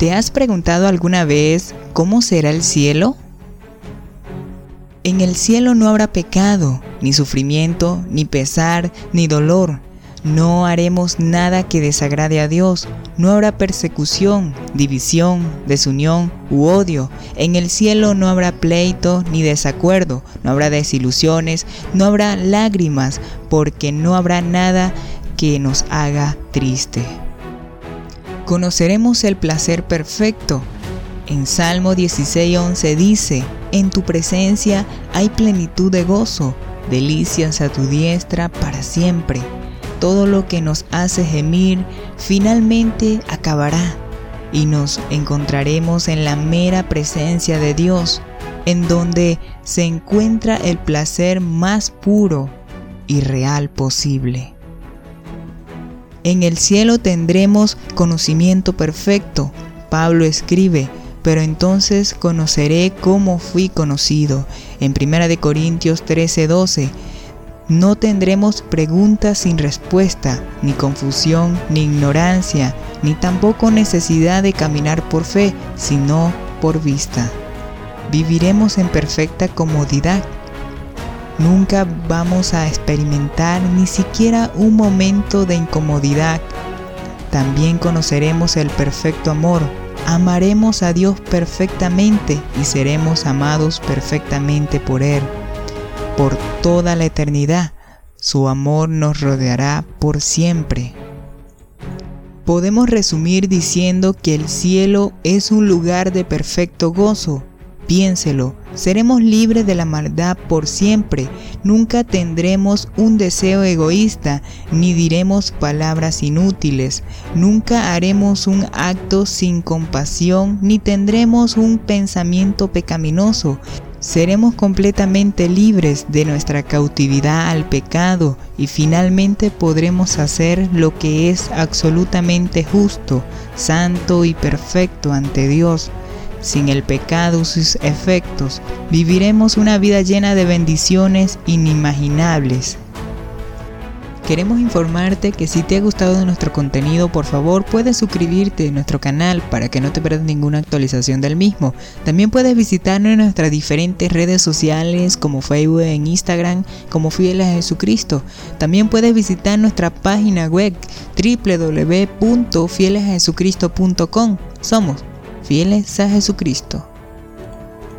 ¿Te has preguntado alguna vez cómo será el cielo? En el cielo no habrá pecado, ni sufrimiento, ni pesar, ni dolor. No haremos nada que desagrade a Dios. No habrá persecución, división, desunión u odio. En el cielo no habrá pleito ni desacuerdo. No habrá desilusiones, no habrá lágrimas, porque no habrá nada que nos haga triste. Conoceremos el placer perfecto. En Salmo 16:11 dice, En tu presencia hay plenitud de gozo, delicias a tu diestra para siempre. Todo lo que nos hace gemir finalmente acabará y nos encontraremos en la mera presencia de Dios, en donde se encuentra el placer más puro y real posible. En el cielo tendremos conocimiento perfecto. Pablo escribe, pero entonces conoceré cómo fui conocido. En 1 Corintios 13:12, no tendremos preguntas sin respuesta, ni confusión, ni ignorancia, ni tampoco necesidad de caminar por fe, sino por vista. Viviremos en perfecta comodidad Nunca vamos a experimentar ni siquiera un momento de incomodidad. También conoceremos el perfecto amor. Amaremos a Dios perfectamente y seremos amados perfectamente por Él. Por toda la eternidad, su amor nos rodeará por siempre. Podemos resumir diciendo que el cielo es un lugar de perfecto gozo, Piénselo, seremos libres de la maldad por siempre, nunca tendremos un deseo egoísta, ni diremos palabras inútiles, nunca haremos un acto sin compasión, ni tendremos un pensamiento pecaminoso. Seremos completamente libres de nuestra cautividad al pecado y finalmente podremos hacer lo que es absolutamente justo, santo y perfecto ante Dios sin el pecado y sus efectos, viviremos una vida llena de bendiciones inimaginables. Queremos informarte que si te ha gustado nuestro contenido, por favor puedes suscribirte a nuestro canal para que no te pierdas ninguna actualización del mismo. También puedes visitarnos en nuestras diferentes redes sociales como Facebook e Instagram como Fieles a Jesucristo. También puedes visitar nuestra página web www.fielesajesucristo.com. Somos fieles a Jesucristo.